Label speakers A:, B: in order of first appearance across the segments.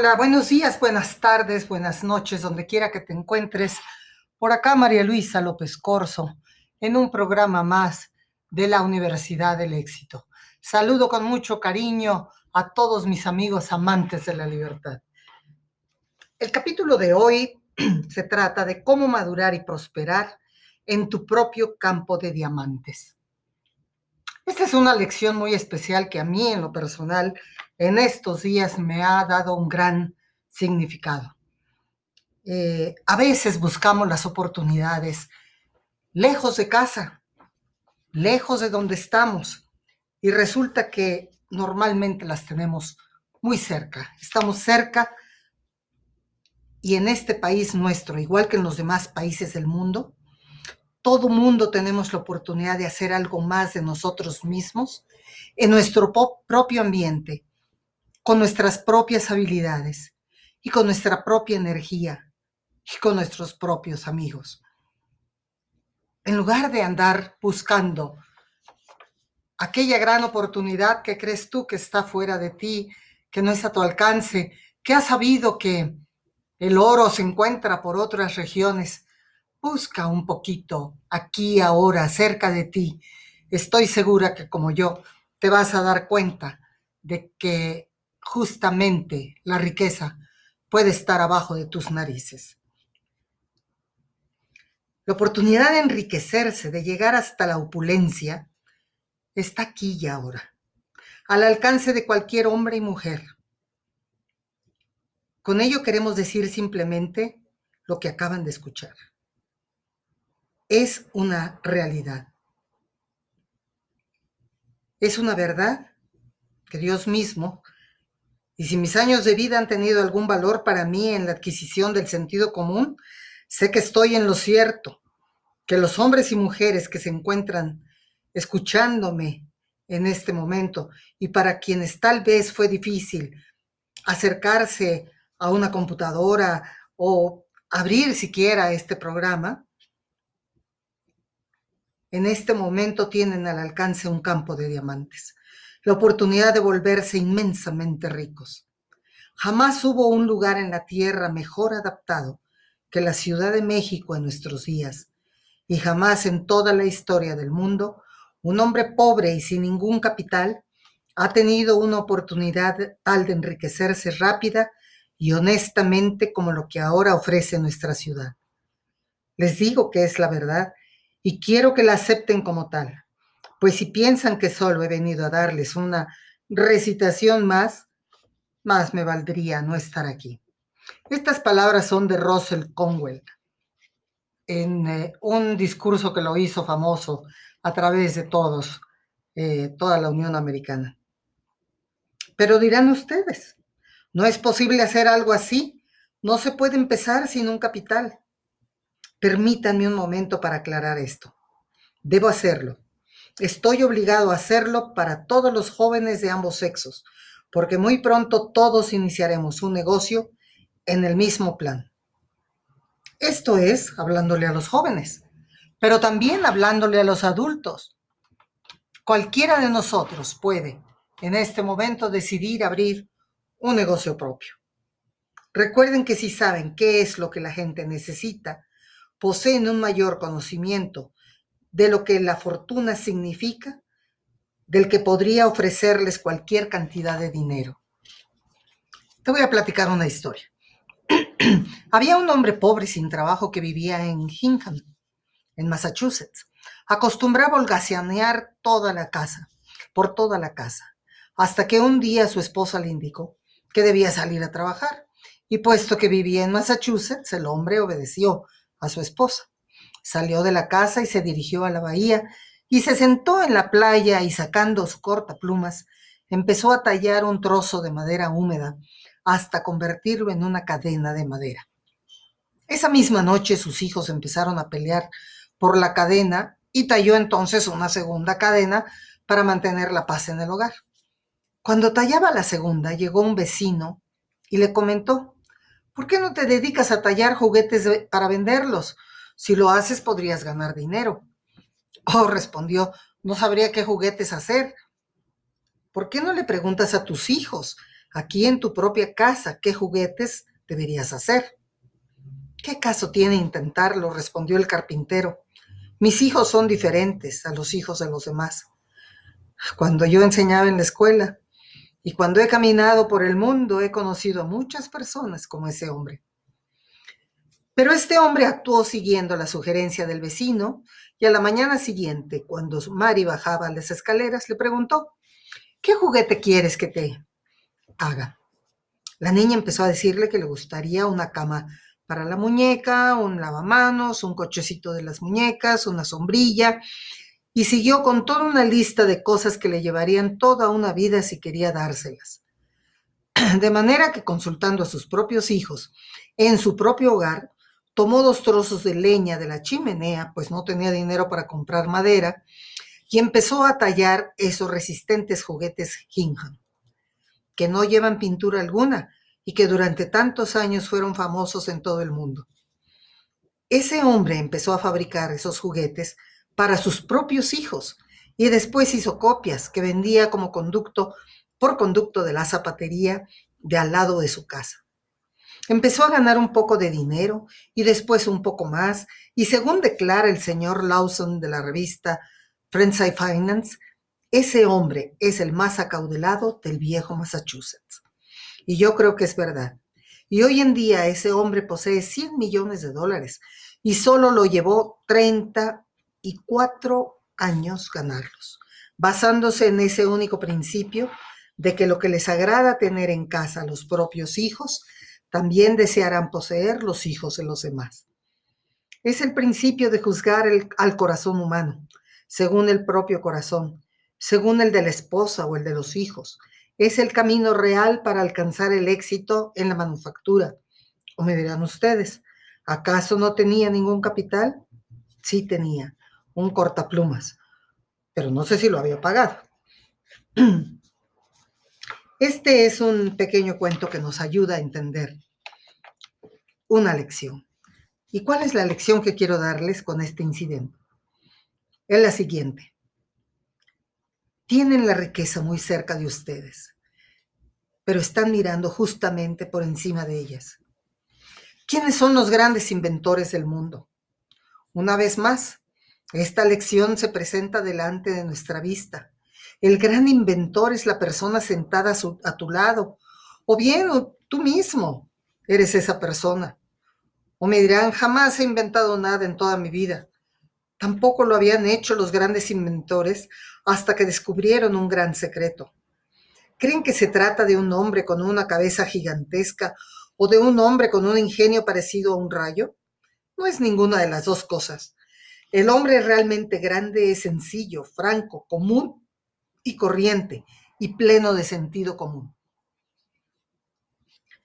A: Hola, buenos días, buenas tardes, buenas noches, donde quiera que te encuentres. Por acá María Luisa López Corso, en un programa más de la Universidad del Éxito. Saludo con mucho cariño a todos mis amigos amantes de la libertad. El capítulo de hoy se trata de cómo madurar y prosperar en tu propio campo de diamantes. Esta es una lección muy especial que a mí en lo personal en estos días me ha dado un gran significado. Eh, a veces buscamos las oportunidades lejos de casa, lejos de donde estamos, y resulta que normalmente las tenemos muy cerca. Estamos cerca y en este país nuestro, igual que en los demás países del mundo, todo mundo tenemos la oportunidad de hacer algo más de nosotros mismos en nuestro propio ambiente, con nuestras propias habilidades y con nuestra propia energía y con nuestros propios amigos. En lugar de andar buscando aquella gran oportunidad que crees tú que está fuera de ti, que no es a tu alcance, que has sabido que el oro se encuentra por otras regiones, busca un poquito aquí, ahora, cerca de ti. Estoy segura que como yo te vas a dar cuenta de que justamente la riqueza puede estar abajo de tus narices. La oportunidad de enriquecerse, de llegar hasta la opulencia, está aquí y ahora, al alcance de cualquier hombre y mujer. Con ello queremos decir simplemente lo que acaban de escuchar. Es una realidad. Es una verdad que Dios mismo y si mis años de vida han tenido algún valor para mí en la adquisición del sentido común, sé que estoy en lo cierto, que los hombres y mujeres que se encuentran escuchándome en este momento y para quienes tal vez fue difícil acercarse a una computadora o abrir siquiera este programa, en este momento tienen al alcance un campo de diamantes la oportunidad de volverse inmensamente ricos. Jamás hubo un lugar en la tierra mejor adaptado que la Ciudad de México en nuestros días, y jamás en toda la historia del mundo un hombre pobre y sin ningún capital ha tenido una oportunidad tal de enriquecerse rápida y honestamente como lo que ahora ofrece nuestra ciudad. Les digo que es la verdad y quiero que la acepten como tal pues si piensan que solo he venido a darles una recitación más, más me valdría no estar aquí. Estas palabras son de Russell Conwell, en eh, un discurso que lo hizo famoso a través de todos, eh, toda la Unión Americana. Pero dirán ustedes, no es posible hacer algo así, no se puede empezar sin un capital. Permítanme un momento para aclarar esto. Debo hacerlo Estoy obligado a hacerlo para todos los jóvenes de ambos sexos, porque muy pronto todos iniciaremos un negocio en el mismo plan. Esto es hablándole a los jóvenes, pero también hablándole a los adultos. Cualquiera de nosotros puede en este momento decidir abrir un negocio propio. Recuerden que si saben qué es lo que la gente necesita, poseen un mayor conocimiento de lo que la fortuna significa, del que podría ofrecerles cualquier cantidad de dinero. Te voy a platicar una historia. Había un hombre pobre sin trabajo que vivía en Hingham, en Massachusetts. Acostumbraba holgazanear toda la casa, por toda la casa, hasta que un día su esposa le indicó que debía salir a trabajar. Y puesto que vivía en Massachusetts, el hombre obedeció a su esposa. Salió de la casa y se dirigió a la bahía y se sentó en la playa y sacando su cortaplumas, empezó a tallar un trozo de madera húmeda hasta convertirlo en una cadena de madera. Esa misma noche sus hijos empezaron a pelear por la cadena y talló entonces una segunda cadena para mantener la paz en el hogar. Cuando tallaba la segunda, llegó un vecino y le comentó, ¿por qué no te dedicas a tallar juguetes para venderlos? Si lo haces, podrías ganar dinero. Oh, respondió, no sabría qué juguetes hacer. ¿Por qué no le preguntas a tus hijos? aquí en tu propia casa qué juguetes deberías hacer. ¿Qué caso tiene intentarlo? respondió el carpintero. Mis hijos son diferentes a los hijos de los demás. Cuando yo enseñaba en la escuela y cuando he caminado por el mundo, he conocido a muchas personas como ese hombre. Pero este hombre actuó siguiendo la sugerencia del vecino y a la mañana siguiente, cuando Mari bajaba las escaleras, le preguntó, ¿qué juguete quieres que te haga? La niña empezó a decirle que le gustaría una cama para la muñeca, un lavamanos, un cochecito de las muñecas, una sombrilla, y siguió con toda una lista de cosas que le llevarían toda una vida si quería dárselas. De manera que consultando a sus propios hijos en su propio hogar, tomó dos trozos de leña de la chimenea, pues no tenía dinero para comprar madera, y empezó a tallar esos resistentes juguetes Hingham, que no llevan pintura alguna, y que durante tantos años fueron famosos en todo el mundo. Ese hombre empezó a fabricar esos juguetes para sus propios hijos y después hizo copias que vendía como conducto por conducto de la zapatería de al lado de su casa. Empezó a ganar un poco de dinero y después un poco más, y según declara el señor Lawson de la revista Friendside Finance, ese hombre es el más acaudelado del viejo Massachusetts. Y yo creo que es verdad. Y hoy en día ese hombre posee 100 millones de dólares y solo lo llevó 34 años ganarlos, basándose en ese único principio de que lo que les agrada tener en casa a los propios hijos, también desearán poseer los hijos de los demás. Es el principio de juzgar al corazón humano, según el propio corazón, según el de la esposa o el de los hijos, es el camino real para alcanzar el éxito en la manufactura. O me dirán ustedes, ¿acaso no tenía ningún capital? Sí tenía, un cortaplumas, pero no sé si lo había pagado. Este es un pequeño cuento que nos ayuda a entender una lección. ¿Y cuál es la lección que quiero darles con este incidente? Es la siguiente tienen la riqueza muy cerca de ustedes, pero están mirando justamente por encima de ellas. ¿Quiénes son los grandes inventores del mundo? Una vez más, esta lección se presenta delante de nuestra vista. El gran inventor es la persona sentada a, tu lado, o bien tú mismo eres esa persona. O me dirán, jamás he inventado nada en toda mi vida. Tampoco lo habían hecho los grandes inventores hasta que descubrieron un gran secreto. ¿Creen que se trata de un hombre con una cabeza gigantesca o de un hombre con un ingenio parecido a un rayo? No es ninguna de las dos cosas. El hombre realmente grande es sencillo, franco, común y corriente y pleno de sentido común.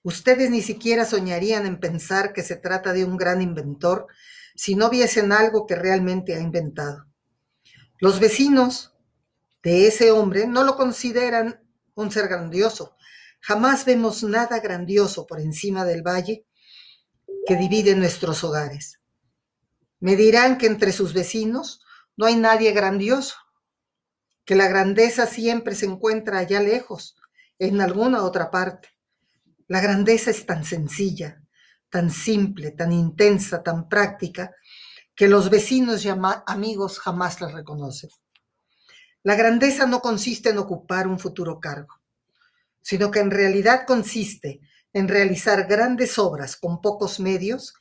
A: Ustedes ni siquiera soñarían en pensar que se trata de un gran inventor si no viesen algo que realmente ha inventado. Los vecinos de ese hombre no lo consideran un ser grandioso. Jamás vemos nada grandioso por encima del valle que divide nuestros hogares. Me dirán que entre sus vecinos no hay nadie grandioso, que la grandeza siempre se encuentra allá lejos, en alguna otra parte. La grandeza es tan sencilla, tan simple, tan intensa, tan práctica, que los vecinos y amigos jamás la reconocen. La grandeza no consiste en ocupar un futuro cargo, sino que en realidad consiste en realizar grandes obras con pocos medios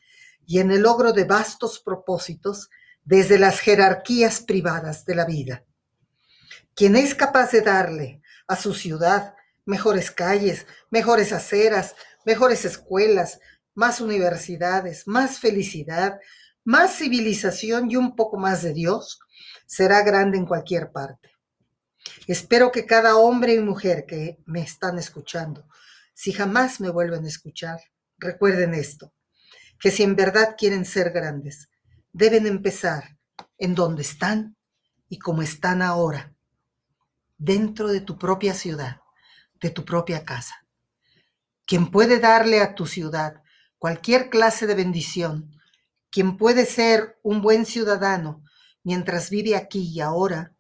A: y en el logro de vastos propósitos desde las jerarquías privadas de la vida. Quien es capaz de darle a su ciudad mejores calles, mejores aceras, mejores escuelas, más universidades, más felicidad, más civilización y un poco más de Dios, será grande en cualquier parte. Espero que cada hombre y mujer que me están escuchando, si jamás me vuelven a escuchar, recuerden esto, que si en verdad quieren ser grandes, deben empezar en donde están y como están ahora, dentro de tu propia ciudad, de tu propia casa. Quien puede darle a tu ciudad cualquier clase de bendición, quien puede ser un buen ciudadano mientras vive aquí y ahora,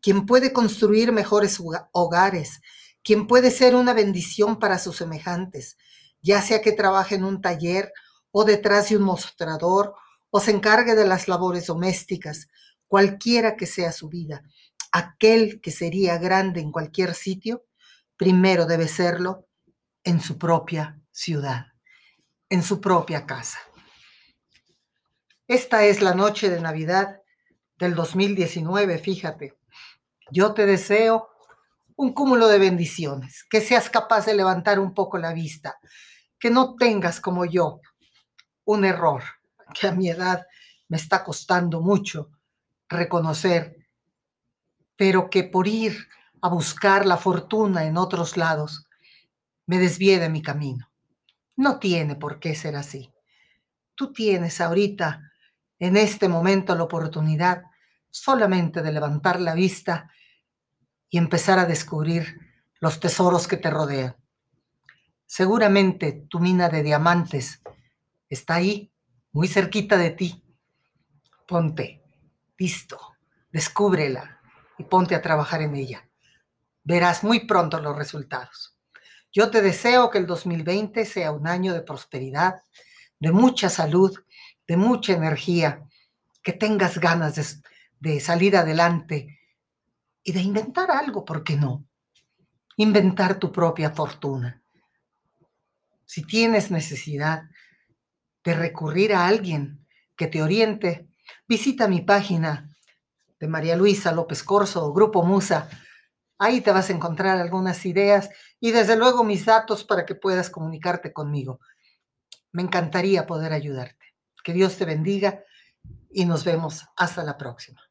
A: quien puede construir mejores hogares quien puede ser una bendición para sus semejantes, ya sea que trabaje en un taller o detrás de un mostrador o se encargue de las labores domésticas, cualquiera que sea su vida. Aquel que sería grande en cualquier sitio, primero debe serlo en su propia ciudad, en su propia casa. Esta es la noche de Navidad del 2019, fíjate. Yo te deseo un cúmulo de bendiciones, que seas capaz de levantar un poco la vista, que no tengas como yo un error, que a mi edad me está costando mucho reconocer, pero que por ir a buscar la fortuna en otros lados me desvíe de mi camino. No tiene por qué ser así. Tú tienes ahorita, en este momento, la oportunidad solamente de levantar la vista y empezar a descubrir los tesoros que te rodean. Seguramente tu mina de diamantes está ahí, muy cerquita de ti. Ponte, listo, descúbrela y ponte a trabajar en ella. Verás muy pronto los resultados. Yo te deseo que el 2020 sea un año de prosperidad, de mucha salud, de mucha energía, que tengas ganas de, de salir adelante y de inventar algo, ¿por qué no? Inventar tu propia fortuna. Si tienes necesidad de recurrir a alguien que te oriente, visita mi página de María Luisa López Corso Grupo Musa. Ahí te vas a encontrar algunas ideas y desde luego mis datos para que puedas comunicarte conmigo. Me encantaría poder ayudarte. Que Dios te bendiga y nos vemos hasta la próxima.